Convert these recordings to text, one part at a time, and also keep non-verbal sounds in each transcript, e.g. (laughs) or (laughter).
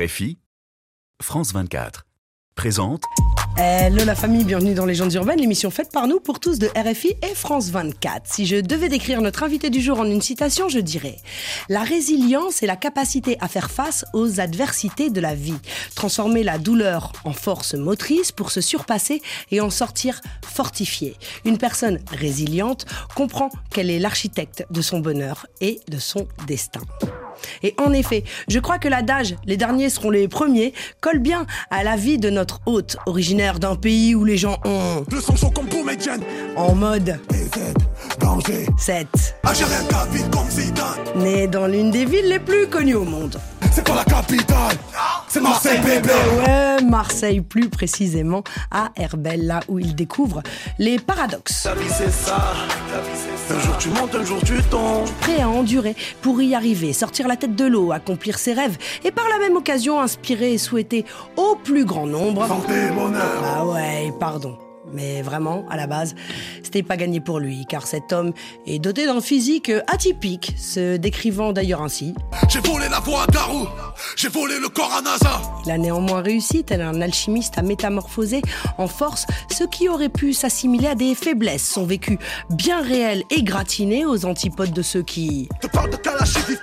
RFI, France 24. Présente Hello la famille, bienvenue dans Légendes urbaines, l'émission faite par nous pour tous de RFI et France 24. Si je devais décrire notre invité du jour en une citation, je dirais La résilience est la capacité à faire face aux adversités de la vie, transformer la douleur en force motrice pour se surpasser et en sortir fortifié. Une personne résiliente comprend qu'elle est l'architecte de son bonheur et de son destin. Et en effet, je crois que l'adage les derniers seront les premiers colle bien à la vie de notre hôte, originaire d'un pays où les gens ont Le son chaud comme en mode BZ, danger 7. Algérien capite comme Zidane Né dans l'une des villes les plus connues au monde. C'est pas la capitale. C'est Marseille bébé. Ouais, Marseille plus précisément, à Herbel, là où il découvre les paradoxes. Ta vie c'est ça. Un jour tu montes, un jour tu tombes. Prêt à endurer pour y arriver, sortir la tête de l'eau, accomplir ses rêves et par la même occasion inspirer et souhaiter au plus grand nombre. Santé, bonheur. Ah ouais, pardon. Mais vraiment, à la base, c'était pas gagné pour lui, car cet homme est doté d'un physique atypique, se décrivant d'ailleurs ainsi. J'ai volé la à J'ai volé le corps à NASA. Il a néanmoins réussi, tel un alchimiste, à métamorphoser en force ce qui aurait pu s'assimiler à des faiblesses, son vécu bien réel et gratiné aux antipodes de ceux qui, Te parle de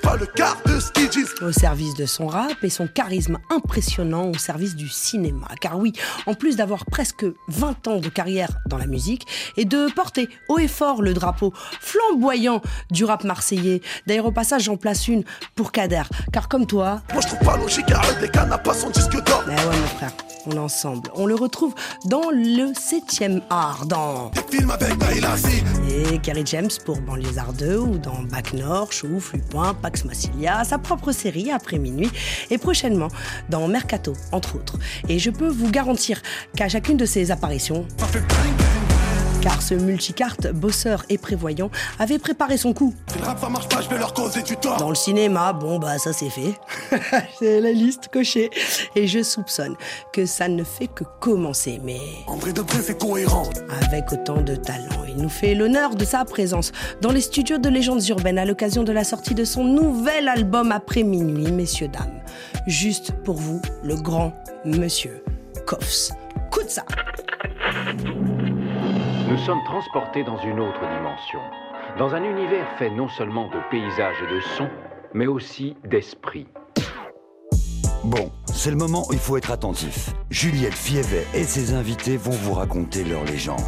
pas le quart de au service de son rap et son charisme impressionnant au service du cinéma. Car oui, en plus d'avoir presque 20 ans de carrière dans la musique et de porter haut et fort le drapeau flamboyant du rap marseillais, d'ailleurs au passage j'en place une pour Kader, car comme toi, Moi je trouve pas logique des n'a pas son disque d'or mais ouais mon frère, on est ensemble. On le retrouve dans le 7 art, dans Des films avec et Kerry James pour Banlieusard 2 ou dans Bac Nord, Chouf, Lupin, Pax Massilia, sa propre série après minuit et prochainement dans Mercato, entre autres. Et je peux vous garantir qu'à chacune de ces apparitions, Ça fait car ce multicarte bosseur et prévoyant avait préparé son coup. Si le rap ça marche pas je vais leur causer du tort Dans le cinéma, bon bah ça c'est fait. (laughs) c'est la liste cochée. Et je soupçonne que ça ne fait que commencer. Mais André Debré c'est cohérent avec autant de talent. Il nous fait l'honneur de sa présence dans les studios de Légendes Urbaines à l'occasion de la sortie de son nouvel album après minuit, messieurs, dames. Juste pour vous, le grand monsieur Koffs. Coup de ça Nous sommes transportés dans une autre dimension, dans un univers fait non seulement de paysages et de sons, mais aussi d'esprit. Bon, c'est le moment où il faut être attentif. Juliette Fievet et ses invités vont vous raconter leur légende.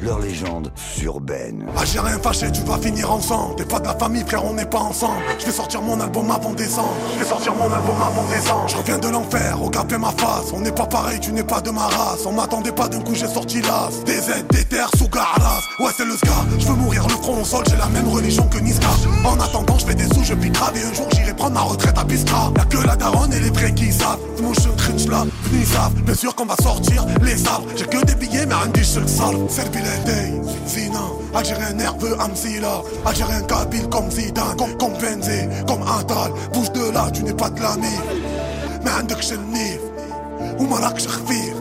Leur légende urbaine. Algérien fâché, tu vas finir ensemble. T'es pas de la famille, frère, on n'est pas ensemble. Je vais sortir mon album avant décembre. Je vais sortir mon album avant décembre. Je reviens de l'enfer, regardez ma face. On n'est pas pareil, tu n'es pas de ma race. On m'attendait pas d'un coup, j'ai sorti l'as. Des aides, des terres, sous garas. Ouais, c'est le ska. Je veux mourir le front au sol, j'ai la même religion que Niska. En attendant, je fais des sous, je pique grave. Et un jour, j'irai prendre ma retraite à Biskra. Y'a que la daronne et les vrais qui savent. Cringe là, ni savent. Bien sûr qu'on va sortir les sabres. J'ai que des billets, mais un dish, le sale. Servi les day, Zina. Algérien nerveux, Amsila. Algérien kabyle comme Zidane. Comme, comme Benzé, comme Atal. Bouge de là, tu n'es pas de l'ami. ما عندكش النيف وما راكش خفيف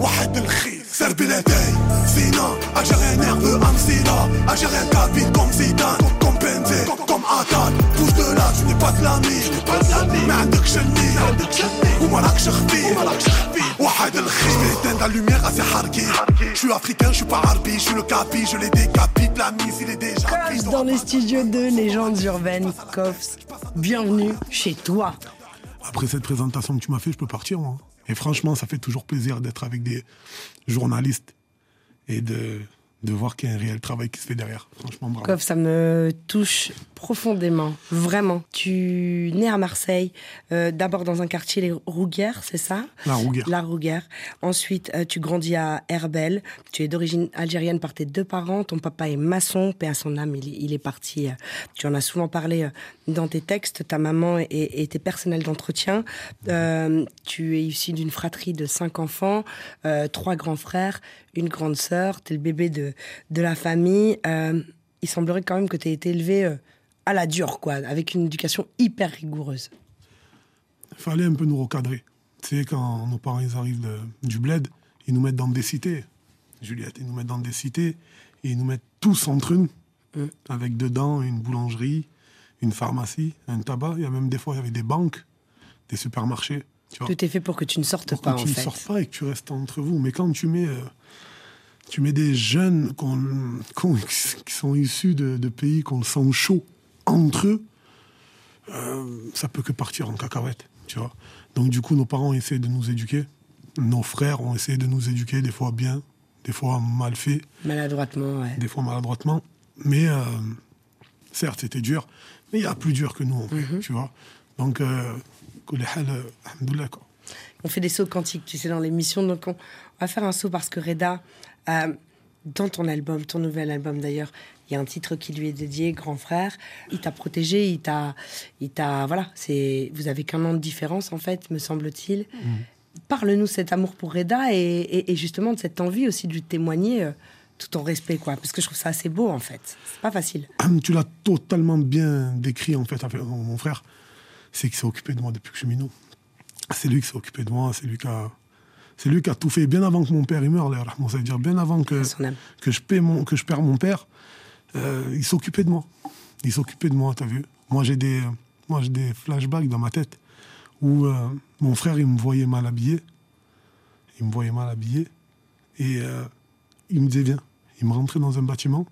واحد الخيف سربي لدي سينا Algérien nerveux Amsila Algérien kabyle comme Zidane là, tu n'es pas de l'ami ما عندكش النيف وما راكش خفيف واحد الخيف Je vais éteindre la lumière assez harki Je suis africain, je suis pas harbi Je suis le capi, je les décapite La mise, il est déjà pris Dans les studios de Légendes Urbaines, Koffs, bienvenue chez toi. Après cette présentation que tu m'as fait, je peux partir. moi. Et franchement, ça fait toujours plaisir d'être avec des journalistes et de, de voir qu'il y a un réel travail qui se fait derrière. Franchement, bravo. Koff, ça me touche profondément, vraiment. Tu nais à Marseille, euh, d'abord dans un quartier, les Rouguères, c'est ça? La Rouguère. La Rouguère. Ensuite, euh, tu grandis à Herbel. Tu es d'origine algérienne par tes deux parents. Ton papa est maçon, paix à son âme, il, il est parti. euh, tu en as souvent parlé dans tes textes. Ta maman et, tes personnels d'entretien. Tu es issu d'une fratrie de cinq enfants, trois grands frères, une grande sœur. Tu es le bébé de, de la famille. Euh, il semblerait quand même que tu aies été élevé euh, à la dure, quoi, avec une éducation hyper rigoureuse. Il fallait un peu nous recadrer. Tu sais, quand nos parents ils arrivent de- du bled, ils nous mettent dans des cités. Juliette, ils nous mettent dans des cités et ils nous mettent tous entre une, avec dedans une boulangerie, une pharmacie, un tabac. Il y a même des fois, il y avait des banques, des supermarchés. Tu vois. Tout est fait pour que tu ne sortes pour pas, que en tu ne sortes pas et que tu restes entre vous. Mais quand tu mets, euh, tu mets des jeunes qui sont issus de, pays qu'on sent chaud entre eux, euh, ça peut que partir en cacahuète, tu vois. Donc du coup, nos parents ont essayé de nous éduquer, nos frères ont essayé de nous éduquer, des fois bien, des fois mal fait. Maladroitement, ouais. Des fois maladroitement. Mais euh, certes, c'était dur, mais il y a plus dur que nous, en fait, mhm. tu vois. Donc, euh, on fait des sauts quantiques, tu sais, dans l'émission. Donc, on, va faire un saut parce que Reda euh, dans ton album, ton nouvel album d'ailleurs, il y a un titre qui lui est dédié, Grand Frère. Il t'a protégé, il t'a. Il t'a voilà, c'est, vous avez qu'un an de différence, en fait, me semble-t-il. Parle-nous de cet amour pour Reda et, et- et justement de cette envie aussi de lui témoigner euh, tout en respect, quoi. Parce que je trouve ça assez beau, en fait. C'est pas facile. Tu l'as totalement bien décrit, en fait, mon frère. C'est qu'il s'est occupé de moi depuis que je suis minot. C'est lui qui s'est occupé de moi, c'est lui qui a... C'est lui qui a tout fait bien avant que mon père il meure, là, ça veut dire bien avant que, que, je, paie mon, que je perds mon père. euh, il s'occupait de moi. Il s'occupait de moi, t'as vu Moi, j'ai des, moi, j'ai des flashbacks dans ma tête où euh, mon frère, il me voyait mal habillé. Il me voyait mal habillé. Et euh, il me disait, viens. Il me rentrait dans un bâtiment.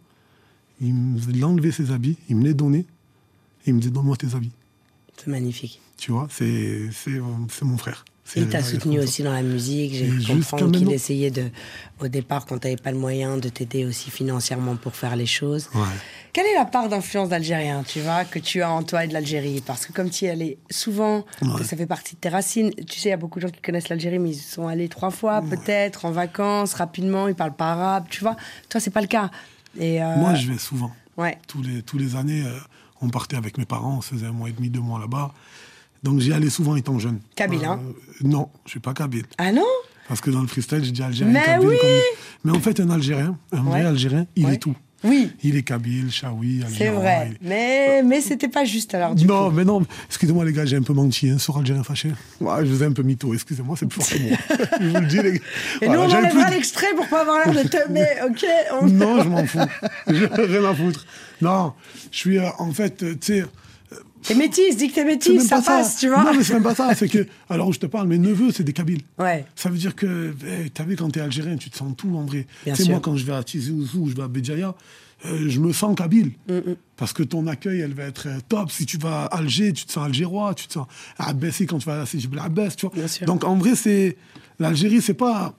Il, me, il enlevait ses habits. Il me les donnait. Et il me disait, donne-moi tes habits. C'est magnifique. Tu vois, c'est, c'est, c'est mon frère. Il t'a soutenu aussi dans la musique. J'ai comprendre qu'il essayait de, au départ, quand tu n'avais pas le moyen, de t'aider aussi financièrement pour faire les choses. Ouais. Quelle est la part d'influence d'Algérien, tu vois, que tu as en toi et de l'Algérie? Parce que comme tu y allais souvent, Ouais. que ça fait partie de tes racines. Tu sais, il y a beaucoup de gens qui connaissent l'Algérie, mais ils sont allés trois fois, peut-être, en vacances, rapidement, ils parlent pas arabe, tu vois. Toi, c'est pas le cas. Et euh, Moi, je vais souvent. Ouais. Tous les, tous les années, euh, on partait avec mes parents, on se faisait un mois et demi, deux mois là-bas. Donc j'y allais souvent étant jeune. Kabyle, hein? Non, je suis pas kabyle. Ah non? Parce que dans le freestyle, j'ai dit algérien, Mais kabyle. oui Mais en fait, un algérien, un vrai algérien, il est tout. Oui, Il est kabyle, chaoui, c'est vrai. Mais, mais c'était pas juste alors, du non, coup. mais non, excusez-moi les gars, j'ai un peu menti hein, sur Algérien fâché. Ouais, je vous ai un peu mytho, excusez-moi, c'est plus fort que moi. (laughs) je vous le dis les gars. Et Voilà, nous, on enlèvera plus l'extrait pour pas avoir l'air de te. Mais (laughs) ok, on... Non, je m'en fous. J'ai rien à foutre. Non, je suis euh, en fait, euh, tu sais, T'es métisse, dis que t'es c'est métisse, même ça pas passe, tu vois. Non, mais c'est même pas ça. C'est que, (laughs) alors où je te parle, mes neveux, c'est des Kabyles. Ouais. Ça veut dire que, hey, t'as vu, quand t'es algérien, tu te sens tout, en vrai. Sûr. moi, quand je vais à Tizi Ouzou ou je vais à Béjaïa, euh, je me sens kabyle. Mm, Parce que ton accueil, elle va être euh, top. Si tu vas à Alger, tu te sens algérois. Tu te sens à Abbassi quand tu vas à Sidi Bel Abbas, tu vois. Bien sûr. Donc, en vrai, c'est. L'Algérie, c'est pas.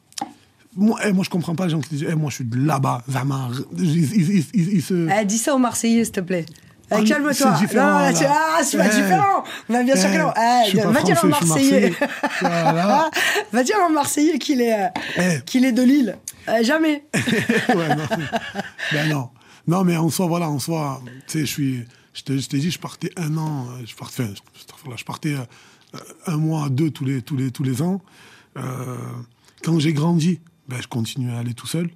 Moi, eh, moi, je comprends pas les gens qui disent eh, Moi, je suis de là-bas. Zama. Ils, ils- ils- ils- ils se. Eh, dis ça aux Marseillais, s'il te plaît. Eh, Ah, Calme-toi. c'est différent, Non, là, Ah, c'est pas Eh. différent. Bah, bien sûr que non. Eh, Eh, va dire français, Marseillais. marseillais. (laughs) Voilà. va dire aux Marseillais qu'il est, euh, qu'il est de Lille. Jamais. (laughs) ouais, non. Ben non. Non, mais en soi, voilà, en soi, tu sais, je suis. Je t'ai dit, je partais un an, euh, je partais, enfin, je- je partais euh, un mois, deux tous les, tous les, tous les ans. Euh, quand j'ai grandi, ben, je continuais à aller tout seul.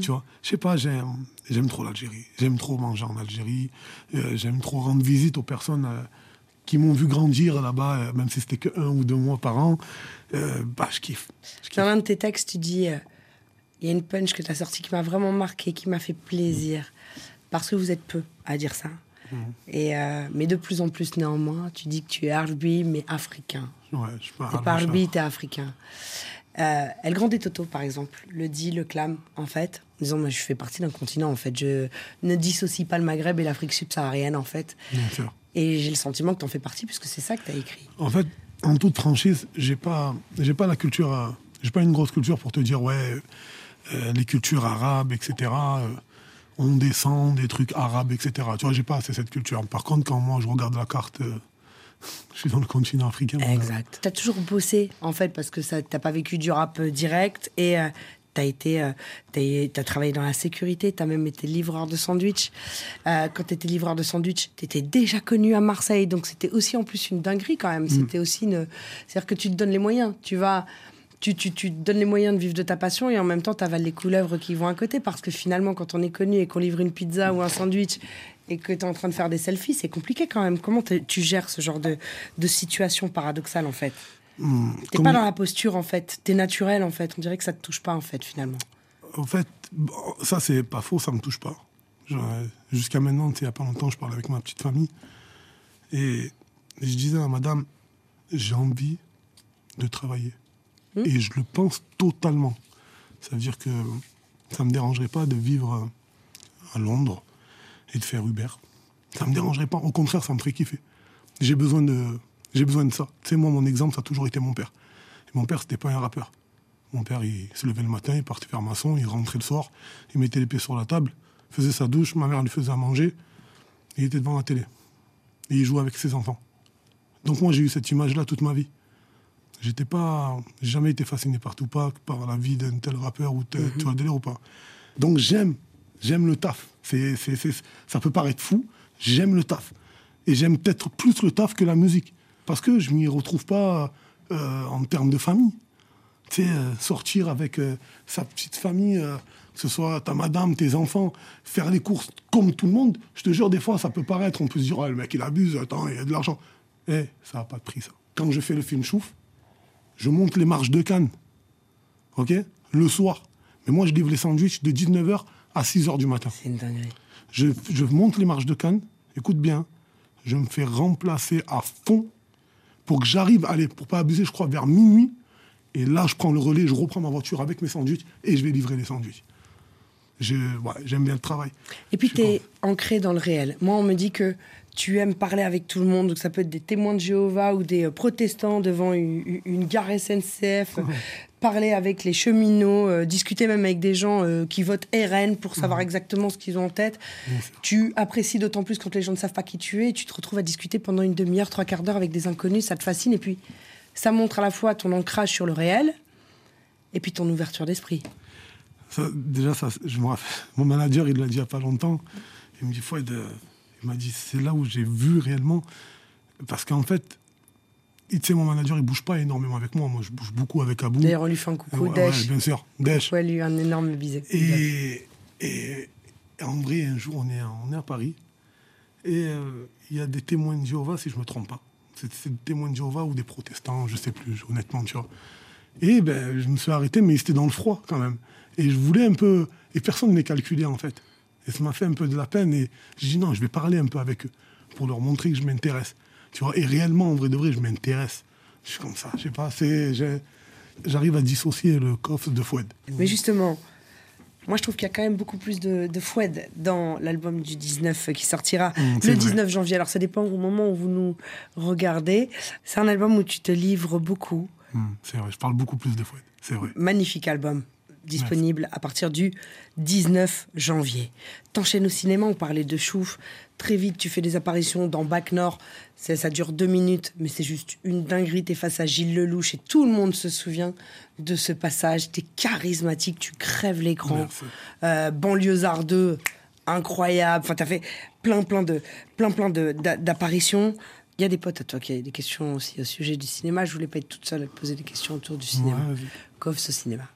Tu vois, je sais pas, j'aime, j'aime trop l'Algérie. J'aime trop manger en Algérie. Euh, j'aime trop rendre visite aux personnes euh, qui m'ont vu grandir là-bas, euh, même si c'était que un ou deux mois par an. Bah, je kiffe. Je kiffe. Dans l'un de tes textes, tu dis il y a une punch que tu as sortie qui m'a vraiment marqué, qui m'a fait plaisir. Parce que vous êtes peu à dire ça. Mhm. Et, mais de plus en plus, néanmoins, tu dis que tu es Arbi, mais africain. Ouais, je parle. T'es pas Arbi, t'es africain. Euh, El Grande Toto, par exemple, le dit, le clame, en fait, en disant Moi, je fais partie d'un continent, en fait. Je ne dissocie pas le Maghreb et l'Afrique subsaharienne, en fait. Bien sûr. Et j'ai le sentiment que t'en fais partie, puisque c'est ça que t'as écrit. En fait, en toute franchise, j'ai pas, j'ai pas la culture, euh, j'ai pas une grosse culture pour te dire ouais, euh, les cultures arabes, etc. euh, on descend des trucs arabes, etc. Tu vois, j'ai pas assez cette culture. Par contre, quand moi je regarde la carte, je suis dans le continent africain. Exact. T'as toujours bossé, en fait, parce que ça, t'as pas vécu du rap euh, direct et euh, t'as été, euh, travaillé dans la sécurité, t'as même été livreur de sandwich. Euh, quand t'étais livreur de sandwich, t'étais déjà connu à Marseille, donc c'était aussi en plus une dinguerie quand même. C'était aussi une, c'est-à-dire que tu te donnes les moyens, tu vas. Tu, tu, tu te donnes les moyens de vivre de ta passion et en même temps, tu avales les couleuvres qui vont à côté. Parce que finalement, quand on est connu et qu'on livre une pizza ou un sandwich et que tu es en train de faire des selfies, c'est compliqué quand même. Comment tu gères ce genre de, de situation paradoxale en fait? Hmm, T'es pas dans la posture en fait, t'es naturel en fait. On dirait que ça te touche pas en fait finalement. En fait, ça c'est pas faux, ça me touche pas. Euh, Jusqu'à maintenant, il y a pas longtemps, je parlais avec ma petite famille et je disais à madame, j'ai envie de travailler. Et je le pense totalement. Ça veut dire que ça ne me dérangerait pas de vivre à Londres et de faire Uber. Ça ne me dérangerait pas. Au contraire, ça me ferait kiffer. J'ai besoin de, j'ai besoin de ça. Tu sais, moi, mon exemple, ça a toujours été mon père. Et mon père, c'était pas un rappeur. Mon père, il se levait le matin, il partait faire maçon, il rentrait le soir, il mettait les pieds sur la table, faisait sa douche, ma mère lui faisait à manger, et il était devant la télé. Et il jouait avec ses enfants. Donc moi, j'ai eu cette image-là toute ma vie. J'étais pas, j'ai jamais été fasciné par Tupac, par la vie d'un tel rappeur ou tel, tu vois le délire ou pas. Donc j'aime, j'aime le taf. Ça peut paraître fou, j'aime le taf. Et j'aime peut-être plus le taf que la musique. Parce que je m'y retrouve pas euh, en termes de famille. Tu sais, euh, sortir avec euh, sa petite famille, que ce soit ta madame, tes enfants, faire les courses comme tout le monde, je te jure, des fois, ça peut paraître, on peut se dire, Ah, le mec, il abuse, attends, il y a de l'argent. Eh, ça n'a pas de prix, ça. Quand je fais le film Chouf, je monte les marches de Cannes, ok? Le soir. Mais moi, je livre les sandwichs de 19h à 6h du matin. C'est une dinguerie. Je, je monte les marches de Cannes, écoute bien, je me fais remplacer à fond pour que j'arrive, allez, pour pas abuser, je crois, vers minuit. Et là, je prends le relais, je reprends ma voiture avec mes sandwichs et je vais livrer les sandwichs. Ouais, J'aime bien le travail. Et puis, tu es ancré dans le réel. Moi, on me dit que tu aimes parler avec tout le monde. Donc, ça peut être des témoins de Jéhovah ou des euh, protestants devant une, une gare SNCF. Parler avec les cheminots, euh, discuter même avec des gens euh, qui votent RN pour savoir exactement ce qu'ils ont en tête. Tu apprécies d'autant plus quand les gens ne savent pas qui tu es. Et tu te retrouves à discuter pendant une demi-heure, trois quarts d'heure avec des inconnus. Ça te fascine. Et puis, ça montre à la fois ton ancrage sur le réel et puis ton ouverture d'esprit. Ça, déjà, ça, je me rappelle, (laughs) mon manager, il l'a dit il n'y a pas longtemps. Il me dit, Fouad, euh, il m'a dit, c'est là où j'ai vu réellement. Parce qu'en fait, tu sais, mon manager, il bouge pas énormément avec moi. Moi, je bouge beaucoup avec Abou. D'ailleurs, on lui fait un coucou. Ouais, bien sûr, Daesh. Ouais, lui, un énorme bisou. Et, en vrai, un jour, on est, à- on est à Paris. Et euh, il y a des témoins de Jéhovah, si je ne me trompe pas. C'est des témoins de Jéhovah ou des protestants, je ne sais plus, honnêtement, tu vois. Et ben, je me suis arrêté, mais c'était dans le froid quand même. Et je voulais un peu. Et personne ne m'est calculé, en fait. Et ça m'a fait un peu de la peine. Et j'ai dit non, je vais parler un peu avec eux pour leur montrer que je m'intéresse. Tu vois, et réellement, en vrai de vrai, je m'intéresse. Je suis comme ça, je sais pas, c'est. J'arrive à dissocier le coffre de Fouad. Mais justement, moi je trouve qu'il y a quand même beaucoup plus de, de Foued dans l'album du 19 qui sortira Mmh, le vrai. 19 janvier. Alors ça dépend au moment où vous nous regardez. C'est un album où tu te livres beaucoup. Hmm, c'est vrai, je parle beaucoup plus de Fouad, c'est vrai. Magnifique album. Disponible à partir du 19 janvier. T'enchaînes au cinéma, on parlait de Chouf. Très vite, tu fais des apparitions dans Bac Nord. Ça, ça dure deux minutes, mais c'est juste une dinguerie. T'es face à Gilles Lelouch et tout le monde se souvient de ce passage. T'es charismatique, tu crèves l'écran. Euh, Banlieusard 2, incroyable. Enfin, t'as fait plein, plein de, plein, plein de- d'a- d'apparitions. Il y a des potes à toi qui ont des questions aussi au sujet du cinéma. Je voulais pas être toute seule à te poser des questions autour du cinéma. Ouais, au cinéma?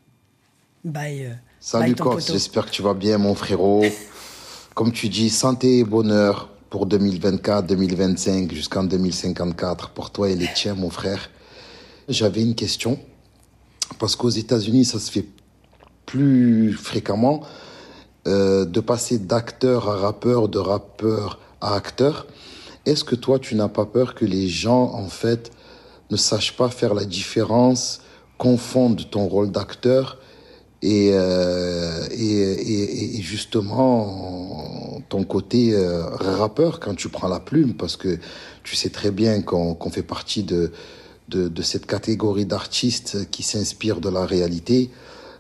Bye. euh, Salut poteau. j'espère que tu vas bien mon frérot. (laughs) Comme tu dis, santé et bonheur pour 2024, 2025 jusqu'en 2054 pour toi et les tiens mon frère. J'avais une question parce qu'aux États-Unis ça se fait plus fréquemment euh, de passer d'acteur à rappeur, de rappeur à acteur. Est-ce que toi tu n'as pas peur que les gens en fait ne sachent pas faire la différence, confondent ton rôle d'acteur et, euh, et, et, justement ton côté euh, rappeur quand tu prends la plume parce que tu sais très bien qu'on fait partie de, de, de cette catégorie d'artistes qui s'inspirent de la réalité.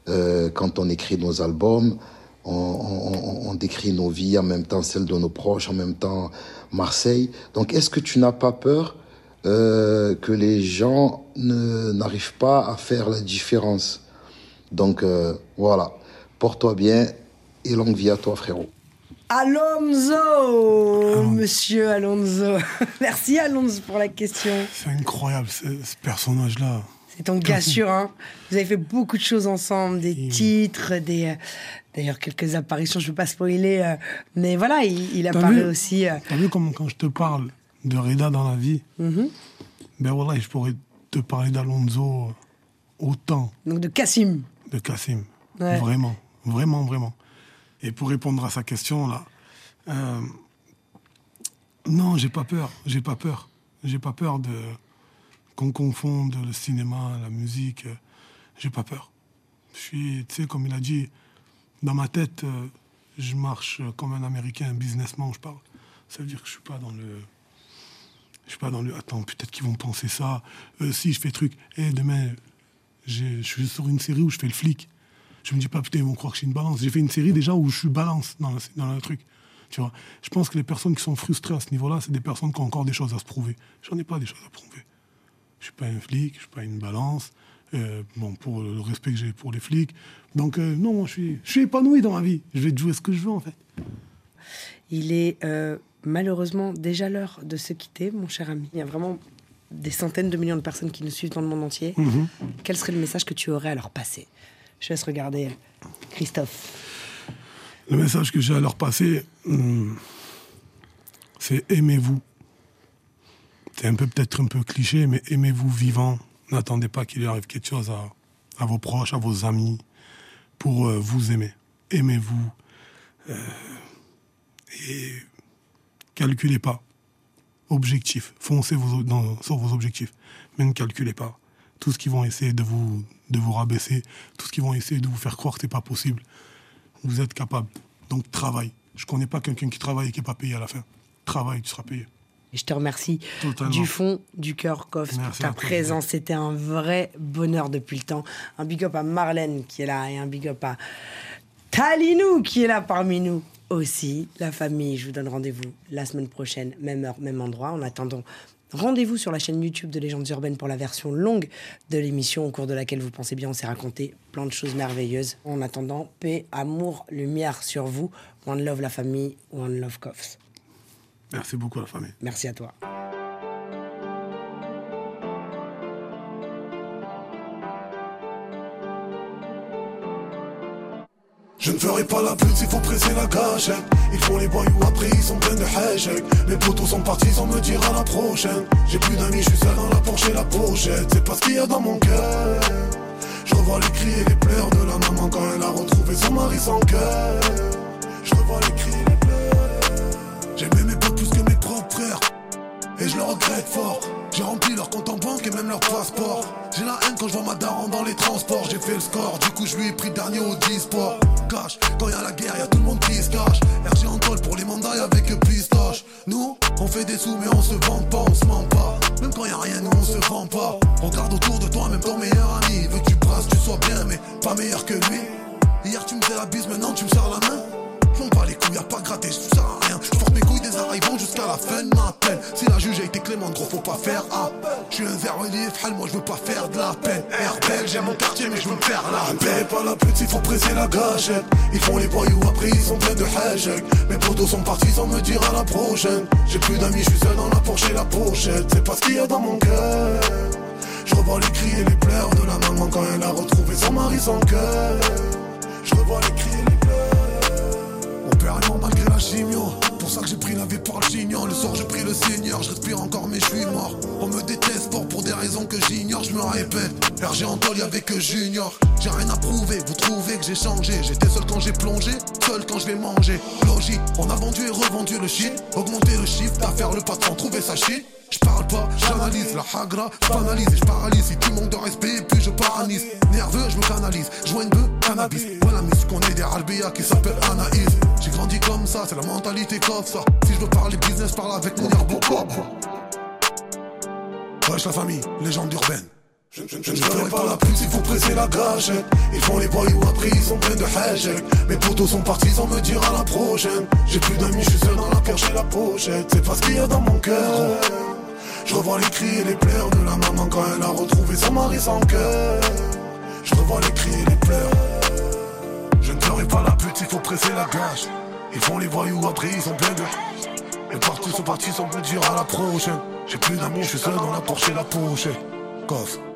Euh, quand on écrit nos albums on, on, on décrit nos vies en même temps celles de nos proches en même temps Marseille. Donc est-ce que tu n'as pas peur euh, que les gens n'arrivent pas à faire la différence? Donc euh, voilà, porte-toi bien et longue vie à toi frérot. Alonso Monsieur Alonso. (laughs) Merci Alonso pour la question. C'est incroyable, ce, ce personnage-là. C'est ton gars sûr, hein. Vous avez fait beaucoup de choses ensemble, des Il- titres, des. euh, D'ailleurs, quelques apparitions, je ne veux pas spoiler, euh, mais voilà, il, il T'as apparaît vu aussi. euh, T'as vu comme quand je te parle de Reda dans la vie, mhm. ben voilà, je pourrais te parler d'Alonso autant Donc de Cassim. De Kassim. Ouais. Vraiment, vraiment, vraiment. Et pour répondre à sa question, là, euh, non, j'ai pas peur, j'ai pas peur. J'ai pas peur de. qu'on confonde le cinéma, la musique, euh, j'ai pas peur. Je suis, tu sais, comme il a dit, dans ma tête, euh, je marche comme un Américain, un businessman, je parle. Ça veut dire que je suis pas dans le. Je suis pas dans le. Attends, peut-être qu'ils vont penser ça. Euh, si je fais truc. Et demain, je suis sur une série où je fais le flic. Je me dis pas, putain, ils vont croire que je suis une balance. J'ai fait une série déjà où je suis balance dans dans le truc. Tu vois Je pense que les personnes qui sont frustrées à ce niveau-là, c'est des personnes qui ont encore des choses à se prouver. J'en ai pas des choses à prouver. Je suis pas un flic, je suis pas une balance. Euh, bon, pour le respect que j'ai pour les flics. Donc, euh, non, je suis, je suis épanoui dans ma vie. Je vais jouer ce que je veux, en fait. Il est euh, malheureusement déjà l'heure de se quitter, mon cher ami. Il y a vraiment des centaines de millions de personnes qui nous suivent dans le monde entier. Quel serait le message que tu aurais à leur passer? Je laisse regarder Christophe. Le message que j'ai à leur passer, hum, c'est aimez-vous. C'est un peu peut-être un peu cliché, mais aimez-vous vivant. N'attendez pas qu'il arrive quelque chose à, à vos proches, à vos amis, pour euh, vous aimer. Aimez-vous. euh, et calculez pas. Objectif. Foncez vos- dans- sur vos objectifs. Mais ne calculez pas. Tout ce qu'ils vont essayer de vous, de vous rabaisser, tout ce qu'ils vont essayer de vous faire croire que c'est pas possible. Vous êtes capable. Donc travaille. Je connais pas quelqu'un qui travaille et qui n'est pas payé à la fin. Travaille, tu seras payé. Je te remercie Totalement. du fond du cœur, Koff, pour ta présence. C'était un vrai bonheur depuis le temps. Un big up à Marlène qui est là et un big up à Talinou qui est là parmi nous aussi. La famille, je vous donne rendez-vous la semaine prochaine, même heure, même endroit. En attendant, rendez-vous sur la chaîne YouTube de Légendes Urbaines pour la version longue de l'émission au cours de laquelle vous pensez bien, on s'est raconté plein de choses merveilleuses. En attendant, paix, amour, lumière sur vous. One love la famille, one love Koffs. Merci beaucoup la famille. Merci à toi. Je ne ferai pas la pute s'il faut presser la gâchette. Ils font les boyaux après ils sont pleins de hashtags Mes potos sont partis sans me dire à la prochaine. J'ai plus d'amis, je suis seul dans la Porsche et la pochette. C'est pas ce qu'il y a dans mon cœur. Je revois les cris et les pleurs de la maman quand elle a retrouvé son mari sans cœur. Je revois les cris et les pleurs. J'aimais mes et je le regrette fort. J'ai rempli leur compte en banque et même leur passeport. J'ai la haine quand je vois ma daronne dans les transports. J'ai fait le score, du coup je lui ai pris dernier au 10 sport. Cash, quand y a la guerre, y a tout le monde qui se cache. RG en tôle pour les mandats avec pistoche. Nous, on fait des sous mais on se vend pas, on se ment pas. Même quand y a rien, nous on se vend pas. Regarde autour de toi, même ton meilleur ami. Veut que tu brasses, tu sois bien, mais pas meilleur que lui. Hier tu me fais la bise, maintenant tu me serres la main. J'm'en bats les couilles, y'a pas gratté, je sers à porte mes couilles des arrivants jusqu'à la fin de ma peine. Si la juge a été clémente, gros, faut pas faire appel. Je suis un zéro relief, hal, moi je veux pas faire de la peine. RBL, j'aime mon quartier, mais je veux me faire la paix. pas la pute, il faut presser la gâchette. Ils font les voyous, après ils sont pleins de hashtags. Mes potos sont partis sans me dire à la prochaine. J'ai plus d'amis, je suis seul dans la Porsche et la pochette. C'est pas ce qu'il y a dans mon cœur. Je revois les cris et les pleurs de la maman quand elle a retrouvé son mari sans cœur. Je revois les cris et les pleurs. Mort malgré la chimio. Pour ça que j'ai pris la vie par le chignon. Le soir j'ai pris le Seigneur, je respire encore mais je suis mort. On me déteste fort pour des raisons que j'ignore, je me répète. RG en tôle, y'avait que Junior. J'ai rien à prouver, vous trouvez que j'ai changé. J'étais seul quand j'ai plongé, seul quand je vais manger. Logique, on a vendu et revendu le shit. Augmenter le chiffre d'affaires, le patron, trouver sa shit. Je parle pas, j'analyse la hagra, j'analyse et je paralyse. Si tu manques de respect, puis je paralyse. Nerveux, je me canalise. Joins bœuf, cannabis. Mais qu'on est des Albéa qui s'appelle Anaïs. J'ai grandi comme ça, c'est la mentalité comme ça. Si je veux parler business, parle avec mon herbe Wesh la famille, légende urbaine. Je, je, je ferai pas la pute, il faut presser la gâchette. Ils font les voyous après, ils sont pleins de hashtags. Mes potos sont partis sans me dire à la prochaine. J'ai plus d'amis, je suis seul dans la Porsche et la pochette. C'est pas ce qu'il y a dans mon cœur. Je revois les cris et les pleurs de la maman quand elle a retrouvé son mari sans cœur. Je revois les cris et les pleurs. Je ne ferai pas la pute, il faut presser la gâche. Ils font les voyous après, ils sont pleins de. Les partis sont partis sans me dire à la prochaine. J'ai plus d'amis, je suis seul dans la Porsche et la pochette. Coffre.